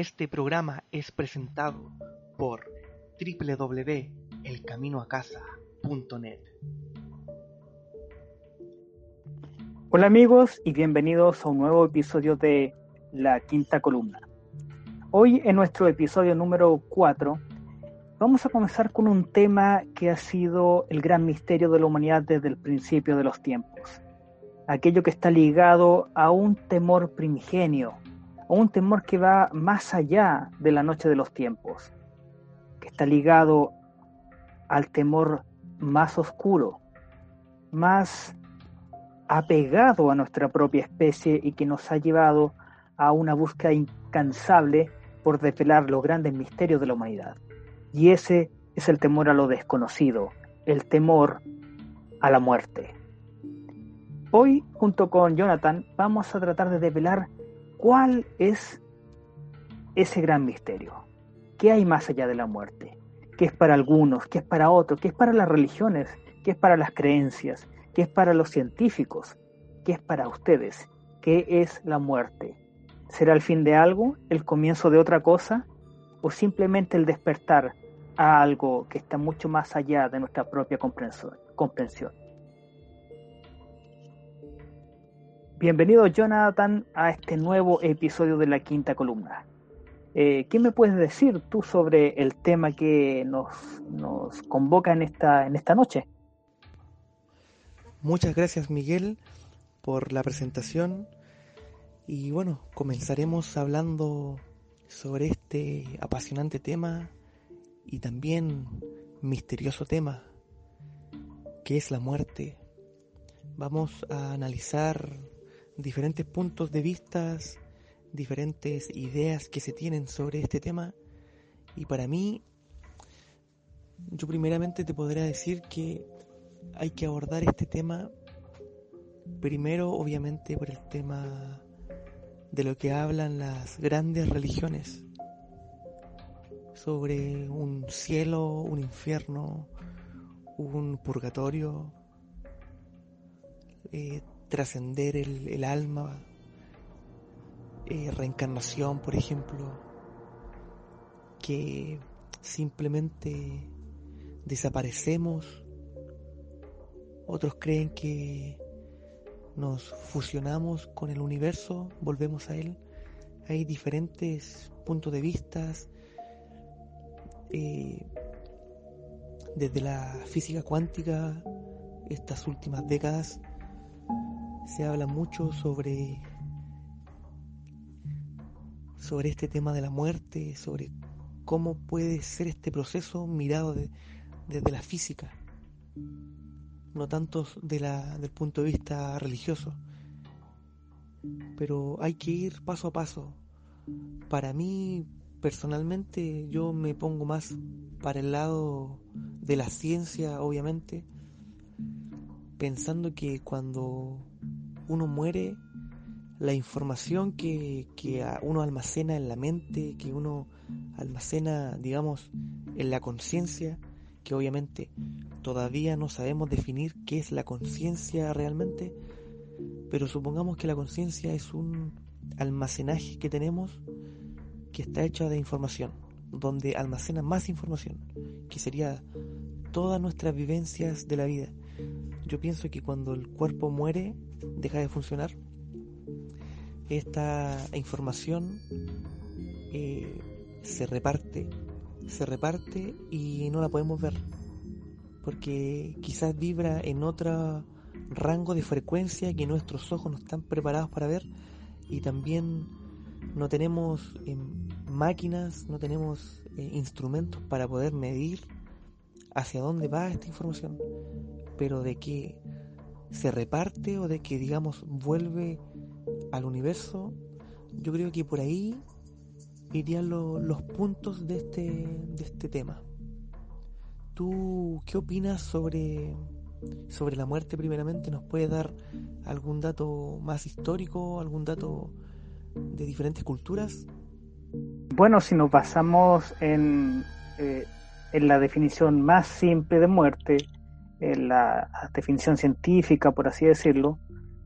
Este programa es presentado por www.elcaminoacasa.net. Hola amigos y bienvenidos a un nuevo episodio de La Quinta Columna. Hoy en nuestro episodio número 4 vamos a comenzar con un tema que ha sido el gran misterio de la humanidad desde el principio de los tiempos. Aquello que está ligado a un temor primigenio, a un temor que va más allá de la noche de los tiempos, que está ligado al temor más oscuro, más apegado a nuestra propia especie y que nos ha llevado a una búsqueda incansable por desvelar los grandes misterios de la humanidad. Y ese es el temor a lo desconocido, el temor a la muerte. Hoy, junto con Jonathan, vamos a tratar de desvelar cuál es ese gran misterio. ¿Qué hay más allá de la muerte? ¿Qué es para algunos? ¿Qué es para otros? ¿Qué es para las religiones? ¿Qué es para las creencias? ¿Qué es para los científicos? ¿Qué es para ustedes? ¿Qué es la muerte? ¿Será el fin de algo? ¿El comienzo de otra cosa? ¿O simplemente el despertar a algo que está mucho más allá de nuestra propia comprensión? Bienvenido Jonathan a este nuevo episodio de la quinta columna. Eh, ¿Qué me puedes decir tú sobre el tema que nos, convoca en esta noche? Muchas gracias Miguel por la presentación y bueno, comenzaremos hablando sobre este apasionante tema y también misterioso tema que es la muerte. Vamos a analizar diferentes puntos de vista, diferentes ideas que se tienen sobre este tema. Y para mí yo primeramente te podría decir que hay que abordar este tema primero obviamente por el tema de lo que hablan las grandes religiones sobre un cielo, un infierno, un purgatorio, eh, trascender el, alma, eh, reencarnación, por ejemplo, que simplemente desaparecemos otros creen que nos fusionamos con el universo, volvemos a él. Hay diferentes puntos de vista. Eh, desde la física cuántica, estas últimas décadas, se habla mucho sobre, sobre este tema de la muerte, sobre cómo puede ser este proceso mirado desde la física no tanto de la, del punto de vista religioso. Pero hay que ir paso a paso. Para mí, personalmente, yo me pongo más para el lado de la ciencia, obviamente, pensando que cuando uno muere, la información que, que uno almacena en la mente, que uno almacena, digamos, en la conciencia, que obviamente todavía no sabemos definir qué es la conciencia realmente, pero supongamos que la conciencia es un almacenaje que tenemos que está hecho de información, donde almacena más información, que sería todas nuestras vivencias de la vida. Yo pienso que cuando el cuerpo muere, deja de funcionar, esta información eh, se reparte se reparte y no la podemos ver. Porque quizás vibra en otro rango de frecuencia que nuestros ojos no están preparados para ver y también no tenemos eh, máquinas, no tenemos eh, instrumentos para poder medir hacia dónde va esta información, pero de que se reparte o de que digamos vuelve al universo, yo creo que por ahí irían los puntos de este, de este tema. ¿Tú qué opinas sobre, sobre la muerte primeramente? ¿Nos puede dar algún dato más histórico, algún dato de diferentes culturas? Bueno, si nos basamos en, eh, en la definición más simple de muerte, en la definición científica, por así decirlo,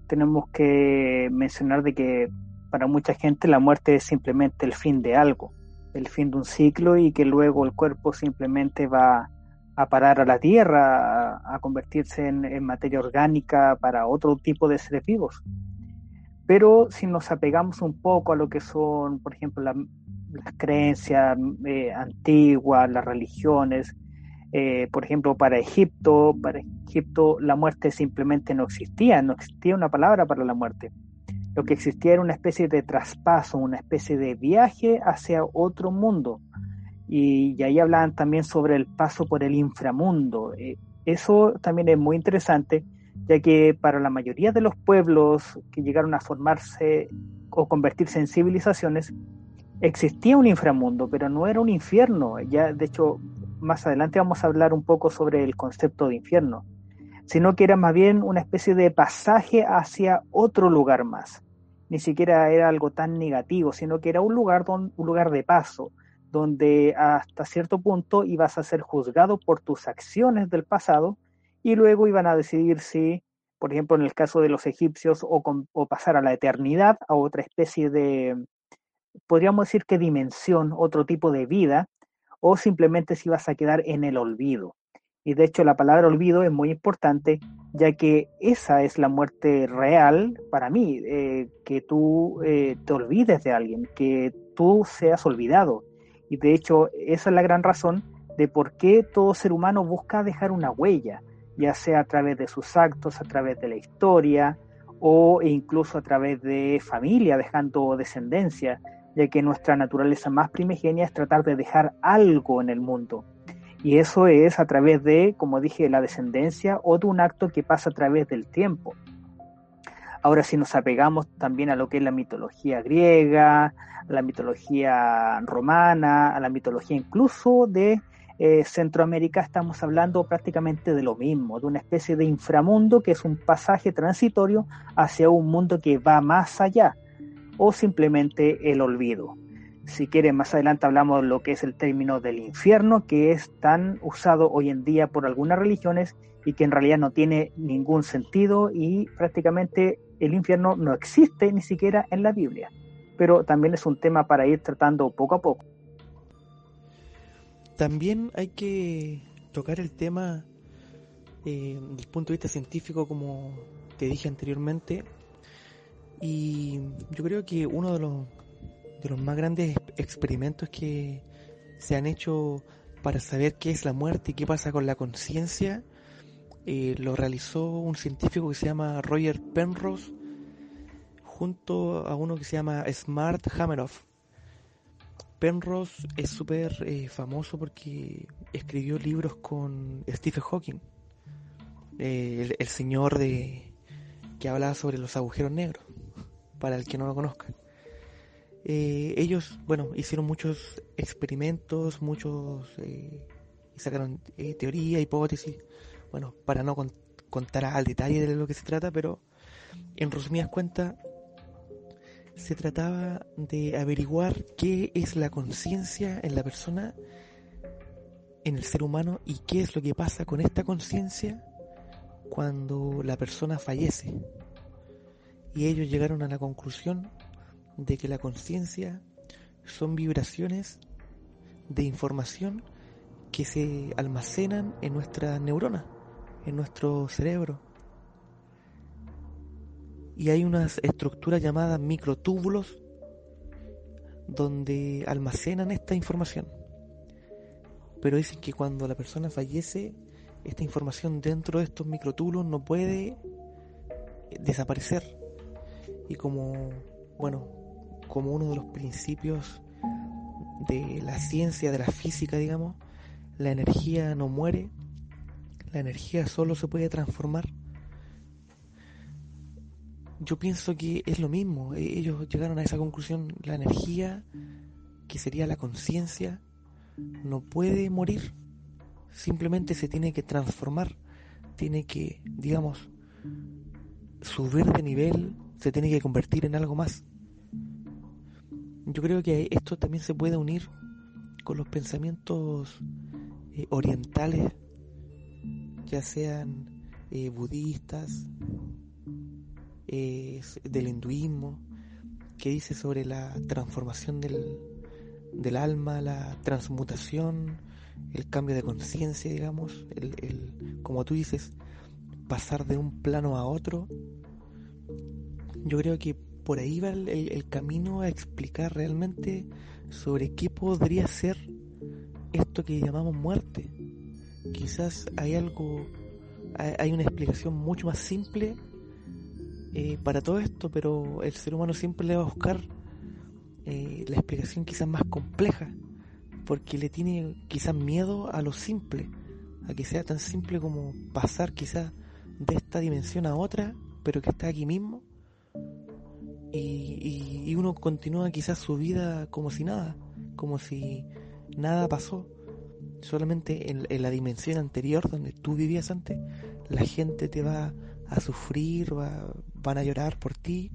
tenemos que mencionar de que para mucha gente la muerte es simplemente el fin de algo, el fin de un ciclo y que luego el cuerpo simplemente va a parar a la tierra, a, convertirse en, materia orgánica para otro tipo de seres vivos. Pero si nos apegamos un poco a lo que son, por ejemplo, las creencias eh, antiguas, las religiones, eh, por ejemplo, para Egipto, para Egipto la muerte simplemente no existía, no existía una palabra para la muerte. Lo que existía era una especie de traspaso, una especie de viaje hacia otro mundo. Y, ahí hablaban también sobre el paso por el inframundo. Eh, eso también es muy interesante, ya que para la mayoría de los pueblos que llegaron a formarse o convertirse en civilizaciones, existía un inframundo, pero no era un infierno. Ya, de hecho, más adelante vamos a hablar un poco sobre el concepto de infierno, sino que era más bien una especie de pasaje hacia otro lugar más. Ni siquiera era algo tan negativo, sino que era un lugar, un lugar de paso, donde hasta cierto punto ibas a ser juzgado por tus acciones del pasado y luego iban a decidir si, por ejemplo, en el caso de los egipcios, o, o pasar a la eternidad, a otra especie de, podríamos decir que dimensión, otro tipo de vida, o simplemente si vas a quedar en el olvido. Y de hecho la palabra olvido es muy importante, ya que esa es la muerte real para mí, eh, que tú eh, te olvides de alguien, que tú seas olvidado. Y de hecho esa es la gran razón de por qué todo ser humano busca dejar una huella, ya sea a través de sus actos, a través de la historia o incluso a través de familia, dejando descendencia, ya que nuestra naturaleza más primigenia es tratar de dejar algo en el mundo. Y eso es a través de, como dije, la descendencia o de un acto que pasa a través del tiempo. Ahora, si nos apegamos también a lo que es la mitología griega, a la mitología romana, a la mitología incluso de eh, Centroamérica, estamos hablando prácticamente de lo mismo, de una especie de inframundo que es un pasaje transitorio hacia un mundo que va más allá o simplemente el olvido. Si quieren, más adelante hablamos de lo que es el término del infierno, que es tan usado hoy en día por algunas religiones y que en realidad no tiene ningún sentido y prácticamente el infierno no existe ni siquiera en la Biblia. Pero también es un tema para ir tratando poco a poco. También hay que tocar el tema eh, desde el punto de vista científico, como te dije anteriormente, y yo creo que uno de los, de los más grandes experimentos que se han hecho para saber qué es la muerte y qué pasa con la conciencia, eh, lo realizó un científico que se llama Roger Penrose junto a uno que se llama Smart Hammeroff. Penrose es súper eh, famoso porque escribió libros con Stephen Hawking, eh, el, señor de que hablaba sobre los agujeros negros para el que no lo conozca. Eh, ellos, bueno, hicieron muchos experimentos, muchos, eh, sacaron eh, teoría, hipótesis, bueno, para no contar al detalle de lo que se trata, pero en resumidas cuentas, se trataba de averiguar qué es la conciencia en la persona, en el ser humano, y qué es lo que pasa con esta conciencia cuando la persona fallece y ellos llegaron a la conclusión de que la conciencia son vibraciones de información que se almacenan en nuestra neurona, en nuestro cerebro. Y hay unas estructuras llamadas microtúbulos donde almacenan esta información. Pero dicen que cuando la persona fallece, esta información dentro de estos microtúbulos no puede desaparecer y como, bueno, como uno de los principios de la ciencia, de la física, digamos, la energía no muere, la energía solo se puede transformar. Yo pienso que es lo mismo, e-, ellos llegaron a esa conclusión, la energía que sería la conciencia, no puede morir, simplemente se tiene que transformar, tiene que, digamos, subir de nivel, se tiene que convertir en algo más. Yo creo que esto también se puede unir con los pensamientos eh, orientales, ya sean eh, budistas, eh, del hinduismo, que dice sobre la transformación del, del alma, la transmutación, el cambio de conciencia, digamos, el, como tú dices, pasar de un plano a otro. Yo creo que por ahí va el, camino a explicar realmente sobre qué podría ser esto que llamamos muerte. Quizás hay algo, hay una explicación mucho más simple eh, para todo esto, pero el ser humano siempre le va a buscar eh, la explicación quizás más compleja, porque le tiene quizás miedo a lo simple, a que sea tan simple como pasar quizás de esta dimensión a otra, pero que está aquí mismo, y, y, uno continúa quizás su vida como si nada, como si nada pasó, solamente en, en la dimensión anterior donde tú vivías antes, la gente te va a sufrir, va, van a llorar por ti,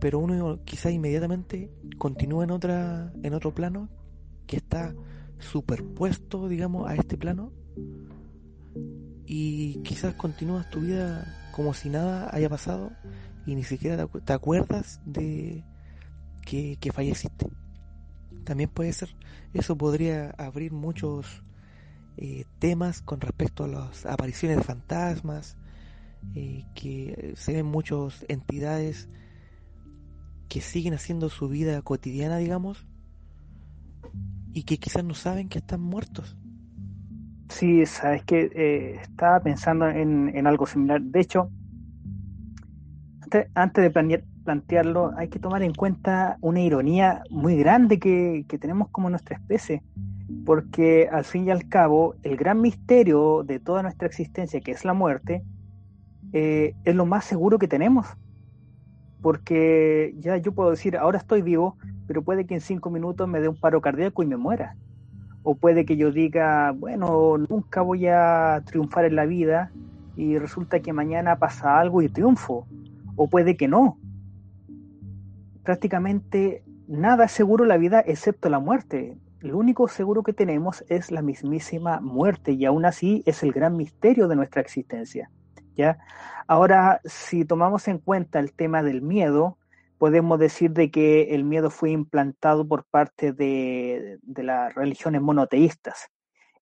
pero uno quizá inmediatamente continúa en otra en otro plano que está superpuesto, digamos, a este plano y quizás continúas tu vida como si nada haya pasado y ni siquiera te acuerdas de que, que falleciste. También puede ser, eso podría abrir muchos eh, temas con respecto a las apariciones de fantasmas, eh, que se ven muchas entidades que siguen haciendo su vida cotidiana, digamos, y que quizás no saben que están muertos. Sí, sabes que eh, estaba pensando en, algo similar. De hecho, antes, de plantearlo, hay que tomar en cuenta una ironía muy grande que, tenemos como nuestra especie, porque al fin y al cabo, el gran misterio de toda nuestra existencia, que es la muerte, eh, es lo más seguro que tenemos. Porque ya yo puedo decir, ahora estoy vivo, pero puede que en cinco minutos me dé un paro cardíaco y me muera. O puede que yo diga, bueno, nunca voy a triunfar en la vida y resulta que mañana pasa algo y triunfo. O puede que no. Prácticamente nada es seguro en la vida excepto la muerte. Lo único seguro que tenemos es la mismísima muerte y aún así es el gran misterio de nuestra existencia. ¿ya? Ahora, si tomamos en cuenta el tema del miedo, podemos decir de que el miedo fue implantado por parte de, las religiones monoteístas.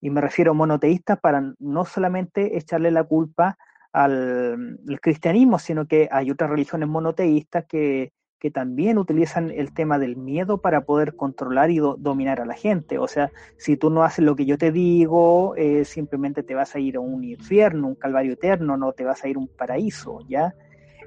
Y me refiero a monoteístas para no solamente echarle la culpa al, al cristianismo, sino que hay otras religiones monoteístas que que también utilizan el tema del miedo para poder controlar y dominar a la gente. O sea, si tú no haces lo que yo te digo, eh, simplemente te vas a ir a un infierno, un calvario eterno, no te vas a ir a un paraíso, ¿ya?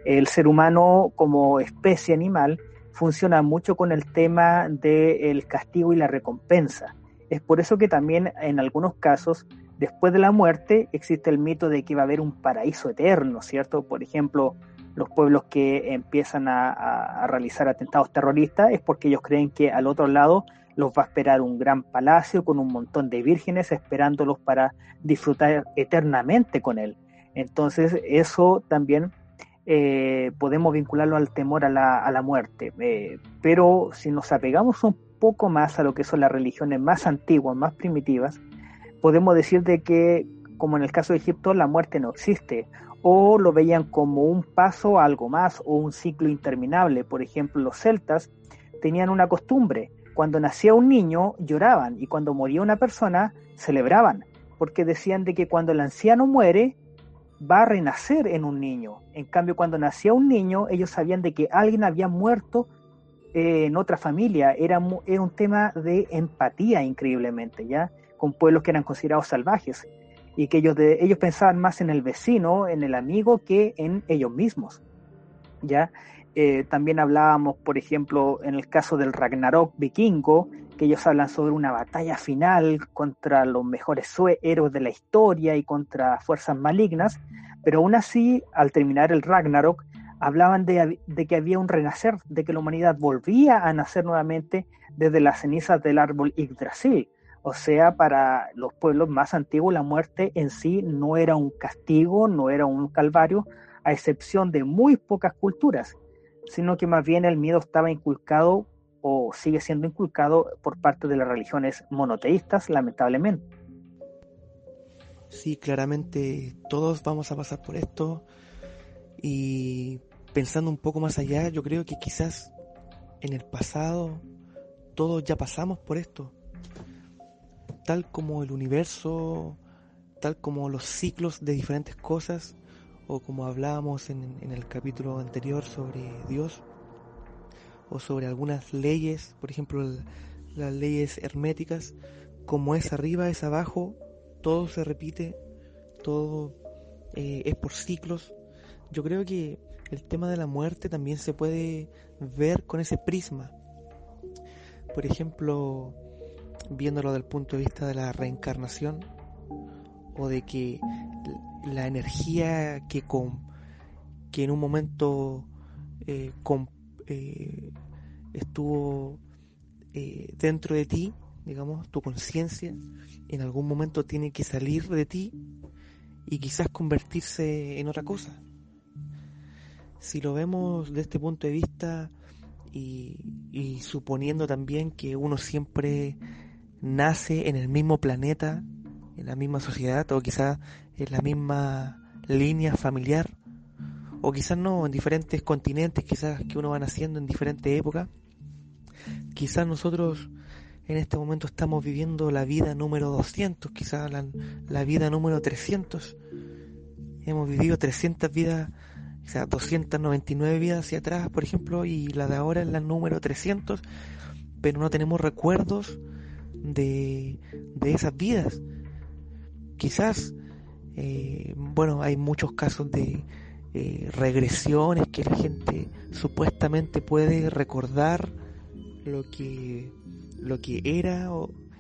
El ser humano como especie animal funciona mucho con el tema del castigo y la recompensa. Es por eso que también en algunos casos, después de la muerte, existe el mito de que va a haber un paraíso eterno, ¿cierto? Por ejemplo, los pueblos que empiezan a, realizar atentados terroristas es porque ellos creen que al otro lado los va a esperar un gran palacio con un montón de vírgenes esperándolos para disfrutar eternamente con él. Entonces eso también eh, podemos vincularlo al temor a la, muerte. Eh, pero si nos apegamos un poco más a lo que son las religiones más antiguas, más primitivas, podemos decir de que, como en el caso de Egipto, la muerte no existe o lo veían como un paso a algo más o un ciclo interminable. Por ejemplo, los celtas tenían una costumbre, cuando nacía un niño lloraban y cuando moría una persona celebraban, porque decían de que cuando el anciano muere va a renacer en un niño. En cambio, cuando nacía un niño, ellos sabían de que alguien había muerto eh, en otra familia. Era, era un tema de empatía increíblemente, ¿ya? Con pueblos que eran considerados salvajes y que ellos, de, ellos pensaban más en el vecino, en el amigo, que en ellos mismos. ¿ya? Eh, también hablábamos, por ejemplo, en el caso del Ragnarok vikingo, que ellos hablan sobre una batalla final contra los mejores héroes de la historia y contra fuerzas malignas, pero aún así, al terminar el Ragnarok, hablaban de, de, que había un renacer, de que la humanidad volvía a nacer nuevamente desde las cenizas del árbol Yggdrasil. O sea, para los pueblos más antiguos la muerte en sí no era un castigo, no era un calvario, a excepción de muy pocas culturas, sino que más bien el miedo estaba inculcado o sigue siendo inculcado por parte de las religiones monoteístas, lamentablemente. Sí, claramente todos vamos a pasar por esto y pensando un poco más allá, yo creo que quizás en el pasado todos ya pasamos por esto, tal como el universo, tal como los ciclos de diferentes cosas, o como hablábamos en, el capítulo anterior sobre Dios, o sobre algunas leyes, por ejemplo las leyes herméticas, como es arriba es abajo, todo se repite, todo eh, es por ciclos. Yo creo que el tema de la muerte también se puede ver con ese prisma. Por ejemplo, viéndolo desde el punto de vista de la reencarnación o de que la energía que, con, que en un momento eh, eh, estuvo eh, dentro de ti, digamos, tu conciencia, en algún momento tiene que salir de ti y quizás convertirse en otra cosa. Si lo vemos de este punto de vista y suponiendo también que uno siempre nace en el mismo planeta, en la misma sociedad o quizás en la misma línea familiar, o quizás no, en diferentes continentes, quizás que uno va naciendo en diferentes épocas. Quizás nosotros en este momento estamos viviendo la vida número 200, quizás la, vida número 300. Hemos vivido 300 vidas, sea, 299 vidas hacia atrás, por ejemplo, y la de ahora es la número 300, pero no tenemos recuerdos de, de esas vidas. Quizás, eh, bueno, hay muchos casos de eh, regresiones que la gente supuestamente puede recordar lo que, lo que era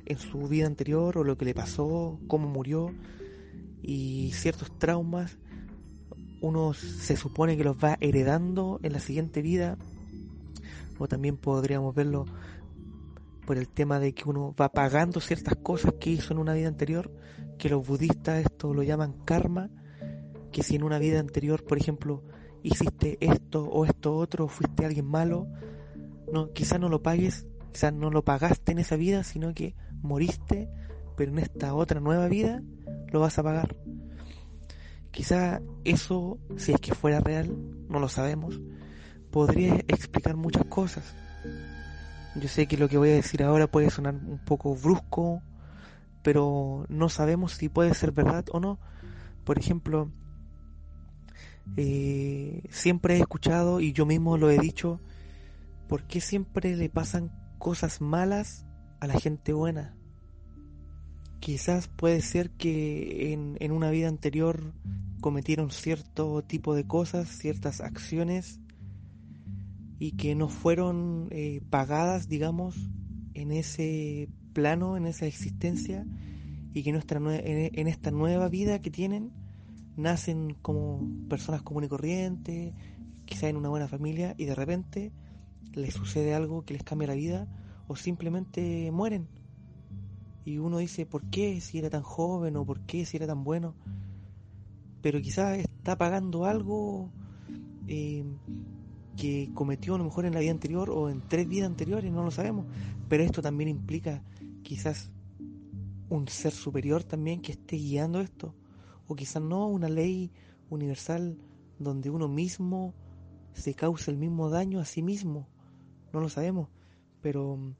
en su vida anterior o lo que le pasó, cómo murió y ciertos traumas uno se supone que los va heredando en la siguiente vida o también podríamos verlo por el tema de que uno va pagando ciertas cosas que hizo en una vida anterior, que los budistas esto lo llaman karma, que si en una vida anterior, por ejemplo, hiciste esto o esto otro, fuiste alguien malo, no, quizás no lo pagues, quizás no lo pagaste en esa vida, sino que moriste, pero en esta otra nueva vida lo vas a pagar. Quizá eso, si es que fuera real, no lo sabemos, podría explicar muchas cosas yo sé que lo que voy a decir ahora puede sonar un poco brusco, pero no sabemos si puede ser verdad o no. Por ejemplo, eh, siempre he escuchado y yo mismo lo he dicho, ¿por qué siempre le pasan cosas malas a la gente buena? Quizás puede ser que en, en una vida anterior cometieron cierto tipo de cosas, ciertas acciones y que no fueron eh, pagadas, digamos, en ese plano, en esa existencia, y que nuestra en esta nueva vida que tienen nacen como personas comunes y corrientes, quizá en una buena familia, y de repente les sucede algo que les cambia la vida, o simplemente mueren. Y uno dice, ¿por qué si era tan joven o por qué si era tan bueno? Pero quizás está pagando algo eh, que cometió a lo mejor en la vida anterior o en tres vidas anteriores, no lo sabemos. Pero esto también implica quizás un ser superior también que esté guiando esto. O quizás no una ley universal donde uno mismo se causa el mismo daño a sí mismo. No lo sabemos. Pero mm,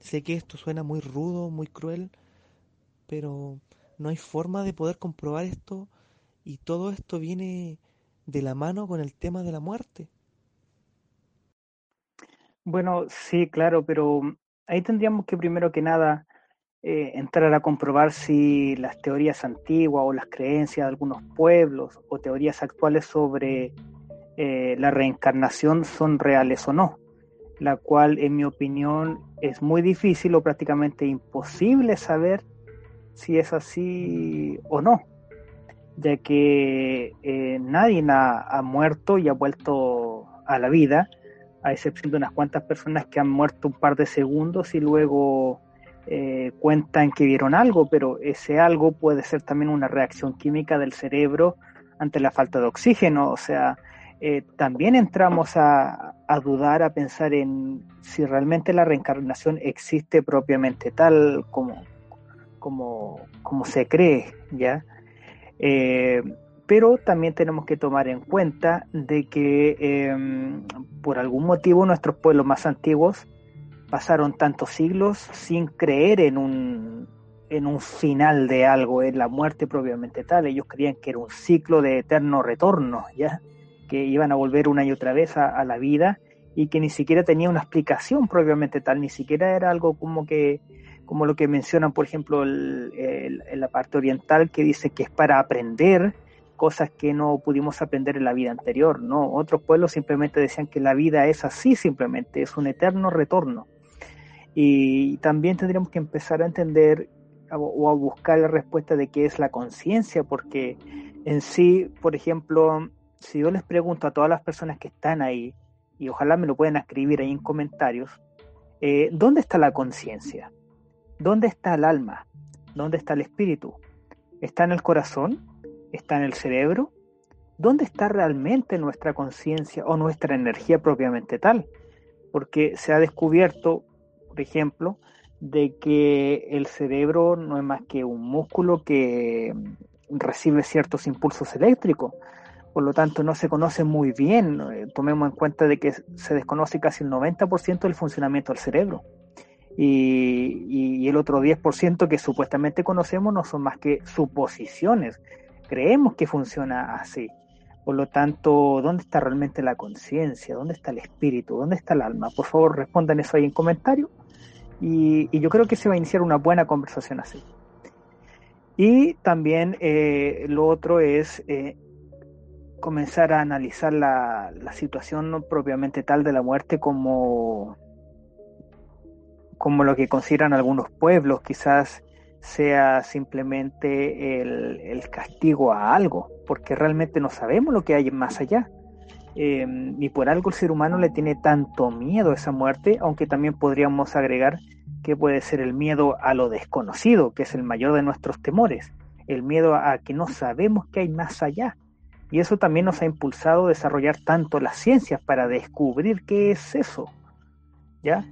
sé que esto suena muy rudo, muy cruel. Pero no hay forma de poder comprobar esto. Y todo esto viene de la mano con el tema de la muerte. Bueno, sí, claro, pero ahí tendríamos que primero que nada eh, entrar a comprobar si las teorías antiguas o las creencias de algunos pueblos o teorías actuales sobre eh, la reencarnación son reales o no, la cual en mi opinión es muy difícil o prácticamente imposible saber si es así o no. ya que eh, nadie ha, muerto y ha vuelto a la vida, a excepción de unas cuantas personas que han muerto un par de segundos y luego eh, cuentan que vieron algo, pero ese algo puede ser también una reacción química del cerebro ante la falta de oxígeno, o sea, eh, también entramos a, a, dudar, a pensar en si realmente la reencarnación existe propiamente tal como, como, como se cree, ¿ya? Eh, pero también tenemos que tomar en cuenta de que em, por algún motivo nuestros pueblos más antiguos pasaron tantos siglos sin creer en un, en un final de algo, en la muerte propiamente tal. Ellos creían que era un ciclo de eterno retorno, ¿ya? que iban a volver una y otra vez a, la vida y que ni siquiera tenía una explicación propiamente tal, ni siquiera era algo como que como lo que mencionan, por ejemplo, en la parte oriental, que dice que es para aprender cosas que no pudimos aprender en la vida anterior, ¿no? Otros pueblos simplemente decían que la vida es así, simplemente, es un eterno retorno. Y también tendríamos que empezar a entender o a buscar la respuesta de qué es la conciencia, porque en sí, por ejemplo, si yo les pregunto a todas las personas que están ahí, y ojalá me lo puedan escribir ahí en comentarios, eh, ¿dónde está la conciencia? ¿Dónde está el alma? ¿Dónde está el espíritu? ¿Está en el corazón? ¿Está en el cerebro? ¿Dónde está realmente nuestra conciencia o nuestra energía propiamente tal? Porque se ha descubierto, por ejemplo, de que el cerebro no es más que un músculo que recibe ciertos impulsos eléctricos. Por lo tanto, no se conoce muy bien. Eh, tomemos en cuenta de que se desconoce casi el 90% del funcionamiento del cerebro y, el otro 10% que supuestamente conocemos no son más que suposiciones. Creemos que funciona así. Por lo tanto, ¿dónde está realmente la conciencia? ¿Dónde está el espíritu? ¿Dónde está el alma? Por favor, respondan eso ahí en comentarios. Y, yo creo que se va a iniciar una buena conversación así. Y también eh, lo otro es eh, comenzar a analizar la, la situación propiamente tal de la muerte como como lo que consideran algunos pueblos, quizás sea simplemente el, castigo a algo, porque realmente no sabemos lo que hay más allá. Eh, y por algo el ser humano le tiene tanto miedo a esa muerte, aunque también podríamos agregar que puede ser el miedo a lo desconocido, que es el mayor de nuestros temores, el miedo a que no sabemos qué hay más allá. Y eso también nos ha impulsado a desarrollar tanto las ciencias para descubrir qué es eso. ¿Ya?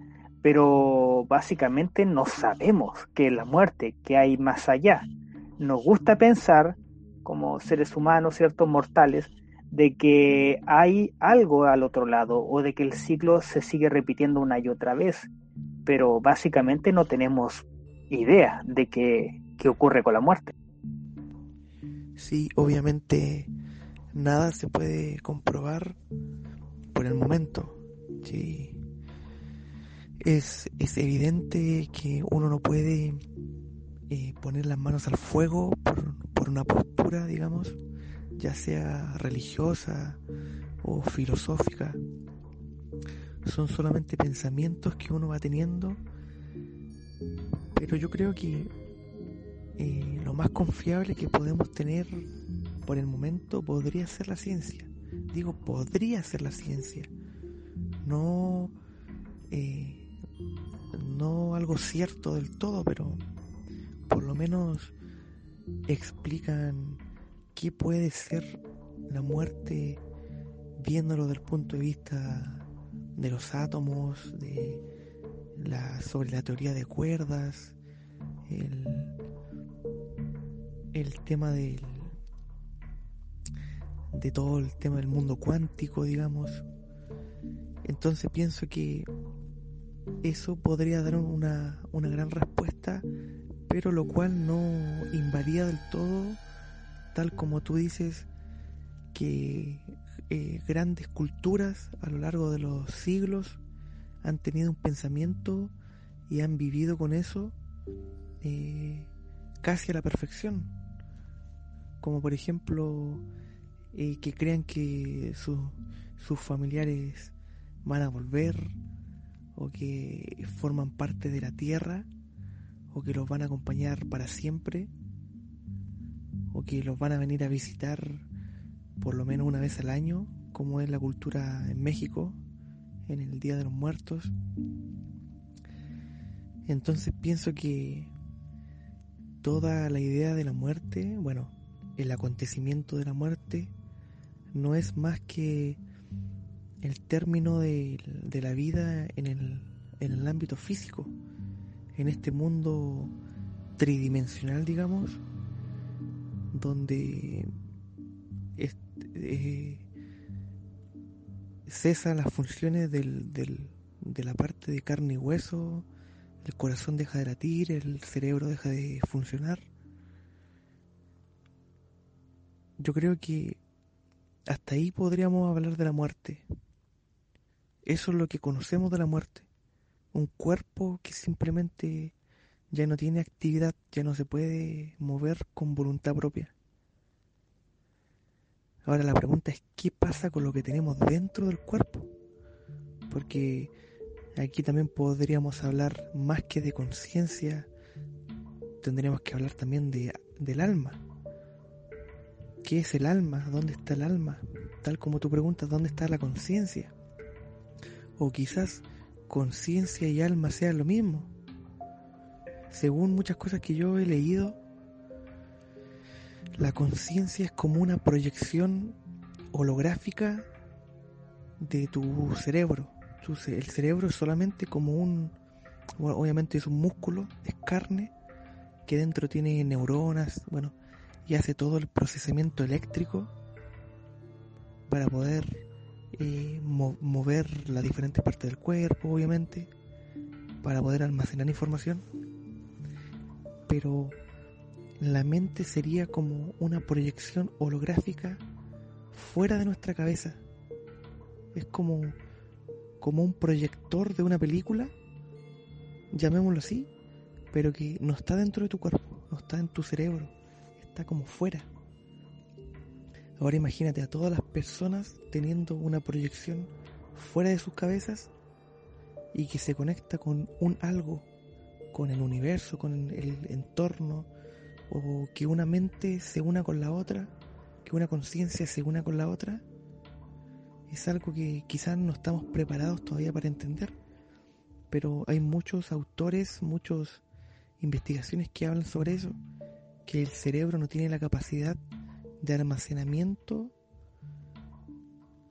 Pero básicamente no sabemos qué es la muerte, qué hay más allá. Nos gusta pensar, como seres humanos, ciertos mortales, de que hay algo al otro lado o de que el ciclo se sigue repitiendo una y otra vez, pero básicamente no tenemos idea de qué, qué ocurre con la muerte. Sí, obviamente nada se puede comprobar por el momento. Sí, es, es evidente que uno no puede eh, poner las manos al fuego por, por una postura, digamos, ya sea religiosa o filosófica. Son solamente pensamientos que uno va teniendo, pero yo creo que eh, lo más confiable que podemos tener por el momento podría ser la ciencia. Digo, podría ser la ciencia. No eh, no algo cierto del todo, pero por lo menos explican qué puede ser la muerte viéndolo desde el punto de vista de los átomos, de la, sobre la teoría de cuerdas, el, tema del de todo el tema del mundo cuántico, digamos. Entonces pienso que eso podría dar una, gran respuesta, pero lo cual no invalida del todo, tal como tú dices, que eh, grandes culturas a lo largo de los siglos han tenido un pensamiento y han vivido con eso eh, casi a la perfección. Como por ejemplo eh, que crean que sus familiares van a volver o que forman parte de la tierra o que los van a acompañar para siempre o que los van a venir a visitar por lo menos una vez al año, como es la cultura en México, en el Día de los Muertos. Entonces pienso que toda la idea de la muerte, bueno, el acontecimiento de la muerte, no es más que el término de, la vida en el, en el ámbito físico, en este mundo tridimensional, digamos, donde eh, cesan las funciones del, de la parte de carne y hueso, el corazón deja de latir, el cerebro deja de funcionar. Yo creo que hasta ahí podríamos hablar de la muerte. Eso es lo que conocemos de la muerte. Un cuerpo que simplemente ya no tiene actividad, ya no se puede mover con voluntad propia. Ahora la pregunta es, ¿qué pasa con lo que tenemos dentro del cuerpo? Porque aquí también podríamos hablar más que de conciencia, tendríamos que hablar también de, del alma. ¿Qué es el alma? ¿Dónde está el alma? Tal como tú preguntas, ¿dónde está la conciencia? O quizás conciencia y alma sean lo mismo. Según muchas cosas que yo he leído, la conciencia es como una proyección holográfica de tu cerebro. El cerebro es solamente como un, obviamente es un músculo, es carne, que dentro tiene neuronas, bueno, y hace todo el procesamiento eléctrico para poder eh, mover las diferentes partes del cuerpo, obviamente, para poder almacenar información. Pero la mente sería como una proyección holográfica fuera de nuestra cabeza. Es como, como un proyector de una película, llamémoslo así, pero que no está dentro de tu cuerpo, no está en tu cerebro, está como fuera. Ahora imagínate a todas las personas teniendo una proyección fuera de sus cabezas y que se conecta con un algo, con el universo, con el entorno, o que una mente se una con la otra, que una conciencia se una con la otra, es algo que quizás no estamos preparados todavía para entender. Pero hay muchos autores, muchas investigaciones que hablan sobre eso, que el cerebro no tiene la capacidad de almacenamiento,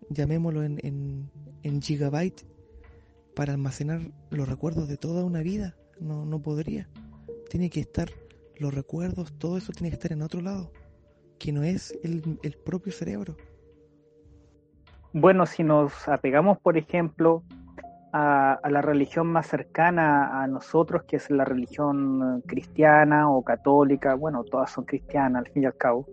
llamémoslo en, en, gigabyte, para almacenar los recuerdos de toda una vida. No, no podría. Tiene que estar los recuerdos, todo eso tiene que estar en otro lado, que no es el, propio cerebro. Bueno, si nos apegamos, por ejemplo, a, la religión más cercana a nosotros, que es la religión cristiana o católica, bueno, todas son cristianas al fin y al cabo.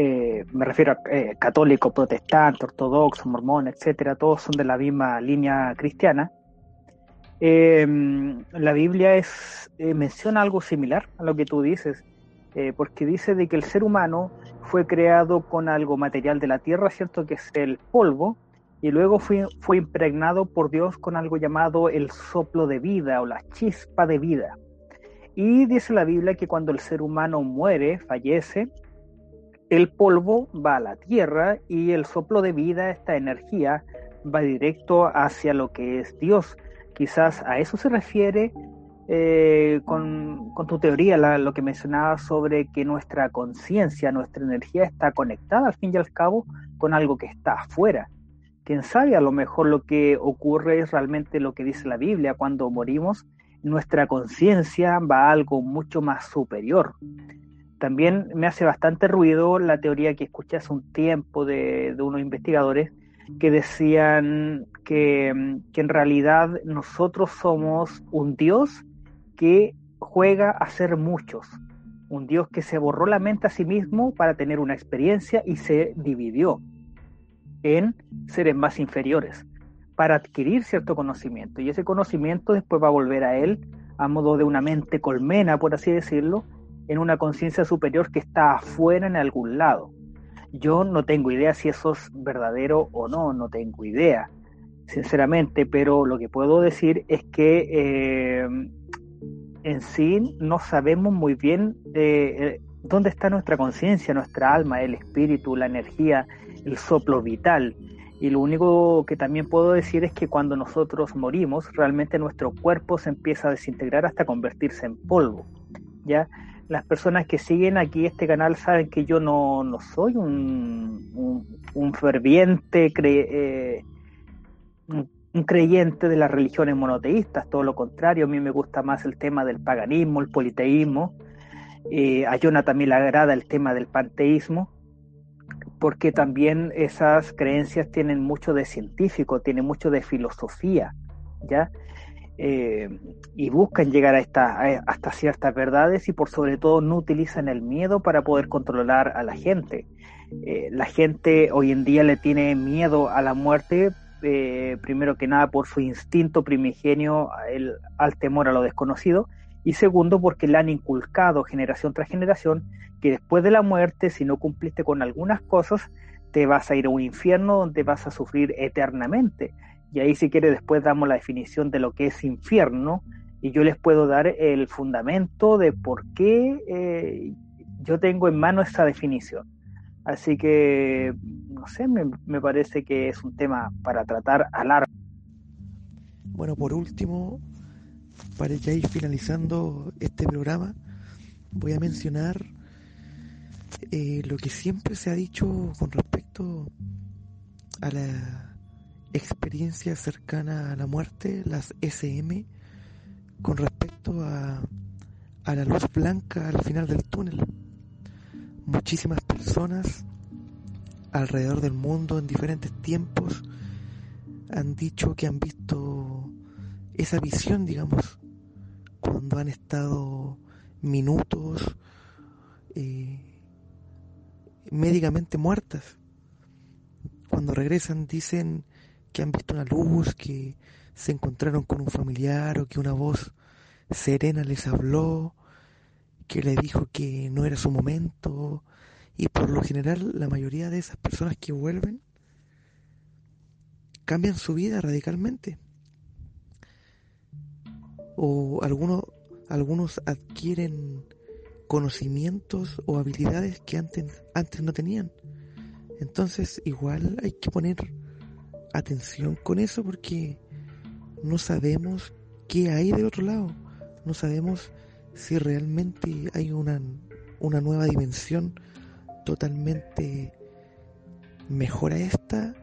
Eh, me refiero a eh, católico, protestante, ortodoxo, mormón, etcétera, todos son de la misma línea cristiana. Em, la Biblia es, eh, menciona algo similar a lo que tú dices, eh, porque dice de que el ser humano fue creado con algo material de la tierra, ¿cierto? Que es el polvo, y luego fue, fue impregnado por Dios con algo llamado el soplo de vida o la chispa de vida. Y dice la Biblia que cuando el ser humano muere, fallece, el polvo va a la tierra y el soplo de vida, esta energía, va directo hacia lo que es Dios. Quizás a eso se refiere eh, con, tu teoría, lo que mencionabas sobre que nuestra conciencia, nuestra energía está conectada al fin y al cabo con algo que está afuera. Quién sabe, a lo mejor lo que ocurre es realmente lo que dice la Biblia, cuando morimos, nuestra conciencia va a algo mucho más superior. También me hace bastante ruido la teoría que escuché hace un tiempo de, de unos investigadores que decían que, en realidad nosotros somos un Dios que juega a ser muchos, un Dios que se borró la mente a sí mismo para tener una experiencia y se dividió en seres más inferiores para adquirir cierto conocimiento. Y ese conocimiento después va a volver a él a modo de una mente colmena, por así decirlo, en una conciencia superior que está afuera en algún lado. Yo no tengo idea si eso es verdadero o no, no tengo idea, sinceramente, pero lo que puedo decir es que eh, en sí no sabemos muy bien, eh, ¿Dónde está nuestra conciencia, nuestra alma, el espíritu, la energía, el soplo vital? Y lo único que también puedo decir es que cuando nosotros morimos, realmente nuestro cuerpo se empieza a desintegrar hasta convertirse en polvo. ¿ya? Las personas que siguen aquí este canal saben que yo no, no soy un, un, ferviente eh, un, creyente de las religiones monoteístas, todo lo contrario, a mí me gusta más el tema del paganismo, el politeísmo. Eh, a Jonah también le agrada el tema del panteísmo porque también esas creencias tienen mucho de científico, tienen mucho de filosofía, ¿ya? Eh, y buscan llegar a, esta, hasta ciertas verdades y por sobre todo no utilizan el miedo para poder controlar a la gente. Eh, la gente hoy en día le tiene miedo a la muerte, eh, primero que nada por su instinto primigenio al temor a lo desconocido, y segundo porque le han inculcado generación tras generación que después de la muerte, si no cumpliste con algunas cosas, te vas a ir a un infierno donde vas a sufrir eternamente. Y ahí si quiere después damos la definición de lo que es infierno y yo les puedo dar el fundamento de por qué eh, yo tengo en mano esa definición. Así que, no sé, me, me parece que es un tema para tratar a largo. Bueno, por último, para ya ir finalizando este programa, voy a mencionar eh, lo que siempre se ha dicho con respecto a la experiencia cercana a la muerte, las SM, con respecto a, a la luz blanca al final del túnel. Muchísimas personas alrededor del mundo en diferentes tiempos han dicho que han visto esa visión, digamos, cuando han estado minutos eh, médicamente muertas. Cuando regresan dicen que han visto una luz, que se encontraron con un familiar o que una voz serena les habló, que le dijo que no era su momento. Y por lo general la mayoría de esas personas que vuelven cambian su vida radicalmente o algunos, algunos adquieren conocimientos o habilidades que antes, antes no tenían. Entonces igual hay que poner atención con eso porque no sabemos qué hay del otro lado. No sabemos si realmente hay una, una nueva dimensión totalmente mejor a esta,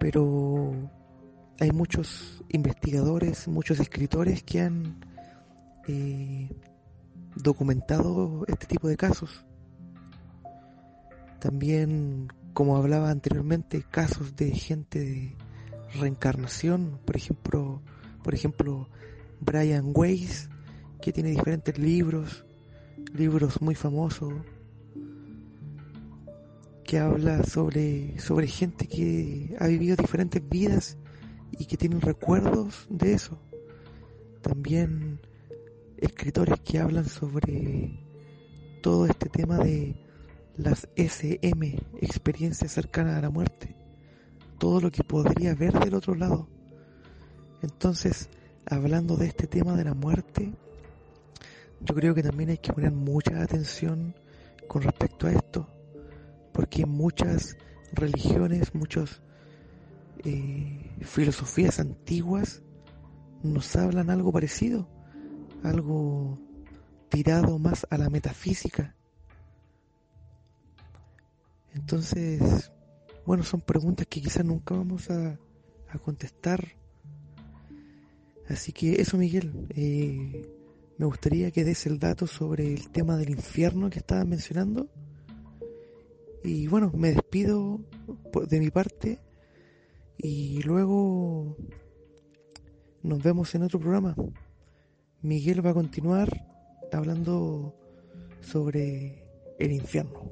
pero hay muchos investigadores, muchos escritores que han eh, documentado este tipo de casos. También, como hablaba anteriormente, casos de gente de reencarnación, por ejemplo, por ejemplo, Brian Weiss, que tiene diferentes libros, libros muy famosos, que habla sobre, sobre gente que ha vivido diferentes vidas y que tienen recuerdos de eso. También escritores que hablan sobre todo este tema de las SM, experiencias cercanas a la muerte, todo lo que podría haber del otro lado. Entonces, hablando de este tema de la muerte, yo creo que también hay que poner mucha atención con respecto a esto, porque muchas religiones, muchos eh, filosofías antiguas nos hablan algo parecido, algo tirado más a la metafísica. Entonces, bueno, son preguntas que quizás nunca vamos a, contestar. Así que eso, Miguel, eh, me gustaría que des el dato sobre el tema del infierno que estabas mencionando. Y bueno, me despido de mi parte y luego nos vemos en otro programa. Miguel va a continuar hablando sobre el infierno.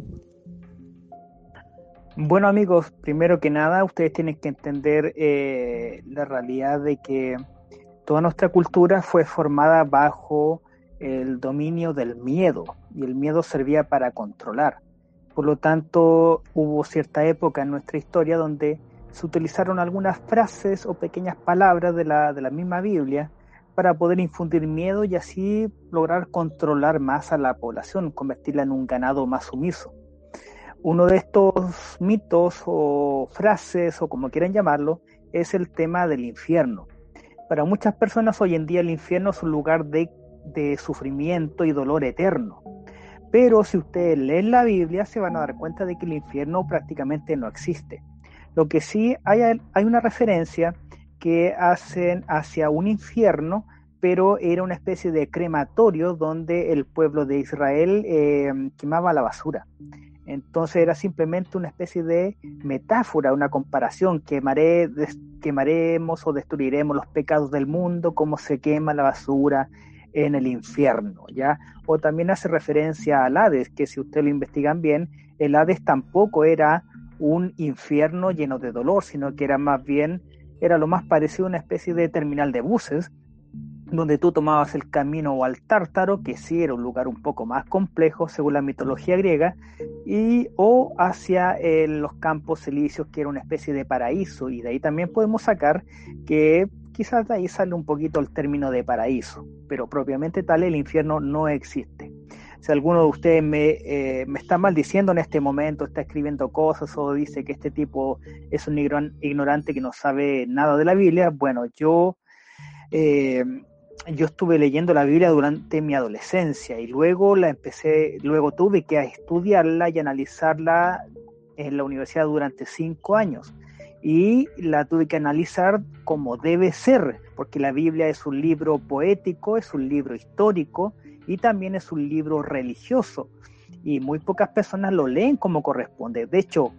Bueno amigos, primero que nada ustedes tienen que entender eh, la realidad de que toda nuestra cultura fue formada bajo el dominio del miedo y el miedo servía para controlar. Por lo tanto, hubo cierta época en nuestra historia donde se utilizaron algunas frases o pequeñas palabras de la, de la misma Biblia para poder infundir miedo y así lograr controlar más a la población, convertirla en un ganado más sumiso. Uno de estos mitos o frases o como quieran llamarlo es el tema del infierno. Para muchas personas hoy en día el infierno es un lugar de, sufrimiento y dolor eterno. Pero si ustedes leen la Biblia se van a dar cuenta de que el infierno prácticamente no existe. Lo que sí hay, hay una referencia que hacen hacia un infierno, pero era una especie de crematorio donde el pueblo de Israel eh, quemaba la basura. Entonces era simplemente una especie de metáfora, una comparación, quemaré, quemaremos o destruiremos los pecados del mundo como se quema la basura en el infierno, ¿ya? O también hace referencia al Hades, que si ustedes lo investigan bien, el Hades tampoco era un infierno lleno de dolor, sino que era más bien era lo más parecido a una especie de terminal de buses, donde tú tomabas el camino al Tártaro, que sí era un lugar un poco más complejo según la mitología griega, y o hacia eh, los campos elíseos, que era una especie de paraíso, y de ahí también podemos sacar que quizás de ahí sale un poquito el término de paraíso, pero propiamente tal el infierno no existe. Si alguno de ustedes me, eh, me, está maldiciendo en este momento, está escribiendo cosas o dice que este tipo es un ignorante que no sabe nada de la Biblia, bueno, yo, eh, yo estuve leyendo la Biblia durante mi adolescencia y luego la empecé, luego tuve que estudiarla y analizarla en la universidad durante cinco años y la tuve que analizar como debe ser, porque la Biblia es un libro poético, es un libro histórico, y también es un libro religioso y muy pocas personas lo leen como corresponde. De hecho,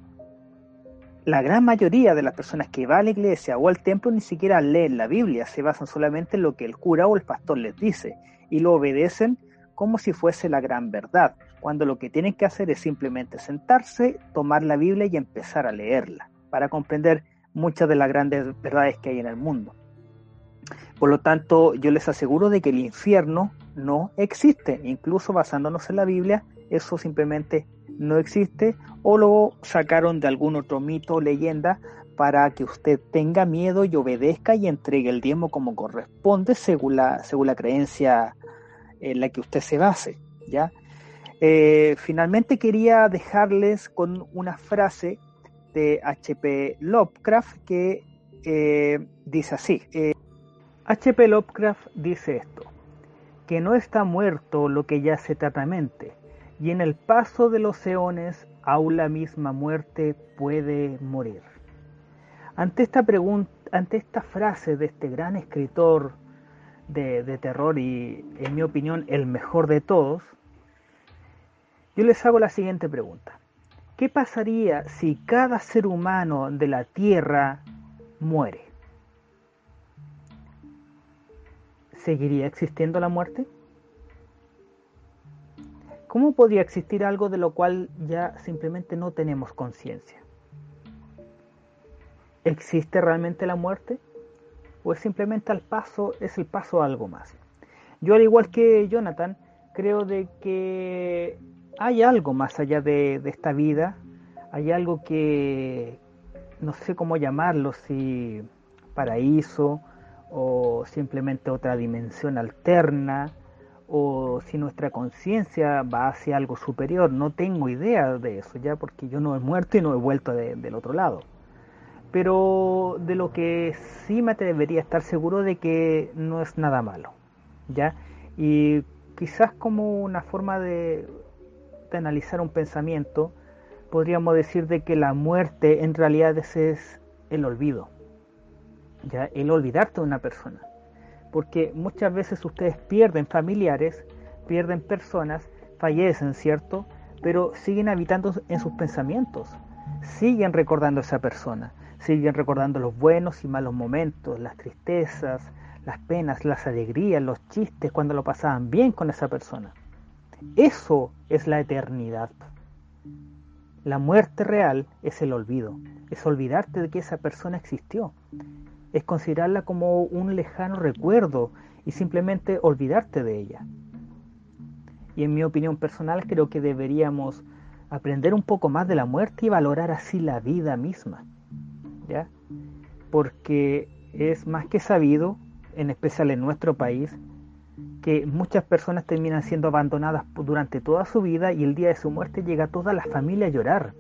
la gran mayoría de las personas que va a la iglesia o al templo ni siquiera leen la Biblia, se basan solamente en lo que el cura o el pastor les dice y lo obedecen como si fuese la gran verdad, cuando lo que tienen que hacer es simplemente sentarse, tomar la Biblia y empezar a leerla para comprender muchas de las grandes verdades que hay en el mundo. Por lo tanto, yo les aseguro de que el infierno no existe. Incluso basándonos en la Biblia, eso simplemente no existe o lo sacaron de algún otro mito o leyenda para que usted tenga miedo y obedezca y entregue el diezmo como corresponde según la, según la creencia en la que usted se base. ¿ya? Eh, finalmente quería dejarles con una frase de H.P. Lovecraft que eh, dice así. H.P. Eh, Lovecraft dice esto que no está muerto lo que yace eternamente, y en el paso de los eones aún la misma muerte puede morir. Ante esta frase de este gran escritor de terror y, en mi opinión, el mejor de todos, yo les hago la siguiente pregunta. ¿Qué pasaría si cada ser humano de la Tierra muere? ¿seguiría existiendo la muerte? ¿Cómo podría existir algo de lo cual ya simplemente no tenemos conciencia? ¿Existe realmente la muerte? ¿O es simplemente al paso, es el paso a algo más? Yo al igual que Jonathan, creo de que hay algo más allá de, de esta vida, hay algo que no sé cómo llamarlo, si paraíso, o simplemente otra dimensión alterna, o si nuestra conciencia va hacia algo superior. No tengo idea de eso ya porque yo no he muerto y no he vuelto del otro lado. Pero de lo que sí me debería estar seguro de que no es nada malo. ¿ya? Y quizás como una forma de, de analizar un pensamiento, podríamos decir de que la muerte en realidad es el olvido ya el olvidarte de una persona. Porque muchas veces ustedes pierden familiares, pierden personas, fallecen, ¿cierto? Pero siguen habitando en sus pensamientos, siguen recordando a esa persona, siguen recordando los buenos y malos momentos, las tristezas, las penas, las alegrías, los chistes cuando lo pasaban bien con esa persona. Eso es la eternidad. La muerte real es el olvido, es olvidarte de que esa persona existió, es considerarla como un lejano recuerdo y simplemente olvidarte de ella. Y en mi opinión personal creo que deberíamos aprender un poco más de la muerte y valorar así la vida misma. ¿Ya? Porque es más que sabido en especial en nuestro país, que muchas personas terminan siendo abandonadas durante toda su vida y el día de su muerte llega toda la familia a llorar,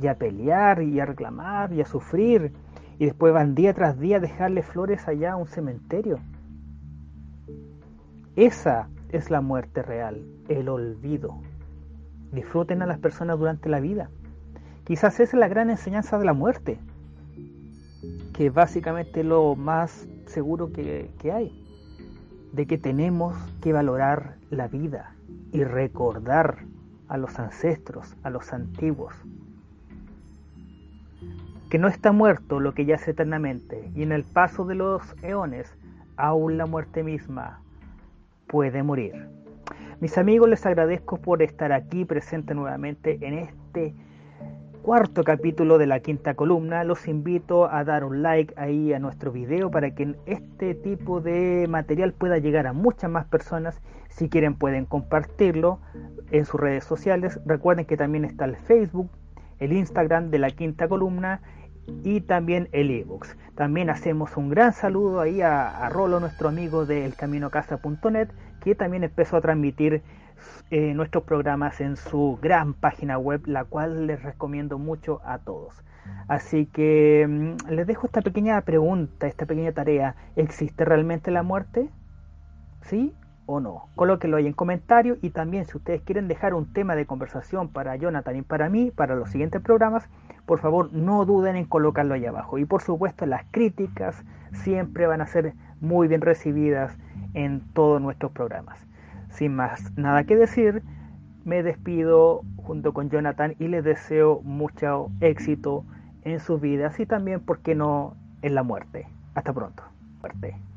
y a pelear, y a reclamar, y a sufrir, y después van día tras día a dejarle flores allá a un cementerio. Esa es la muerte real, el olvido. Disfruten a las personas durante la vida. Quizás esa es la gran enseñanza de la muerte, que básicamente lo más seguro que, que hay de que tenemos que valorar la vida y recordar a los ancestros, a los antiguos. Que no está muerto lo que yace eternamente, y en el paso de los eones, aún la muerte misma puede morir. Mis amigos, les agradezco por estar aquí presente nuevamente en este cuarto capítulo de la quinta columna. Los invito a dar un like ahí a nuestro video para que este tipo de material pueda llegar a muchas más personas. Si quieren pueden compartirlo en sus redes sociales. Recuerden que también está el Facebook, el Instagram de la quinta columna y también el ebooks. También hacemos un gran saludo ahí a, Rolo, nuestro amigo de elcaminocasa.net, que también empezó a transmitir eh, nuestros programas en su gran página web, la cual les recomiendo mucho a todos. Así que mm, les dejo esta pequeña pregunta, esta pequeña tarea. ¿Existe realmente la muerte? ¿Sí o no? Colóquenlo ahí en comentarios y también si ustedes quieren dejar un tema de conversación para Jonathan y para mí, para los siguientes programas, por favor no duden en colocarlo ahí abajo. Y por supuesto las críticas siempre van a ser muy bien recibidas en todos nuestros programas. Sin más nada que decir, me despido junto con Jonathan y les deseo mucho éxito en sus vidas y también, ¿por qué no?, en la muerte. Hasta pronto. Muerte.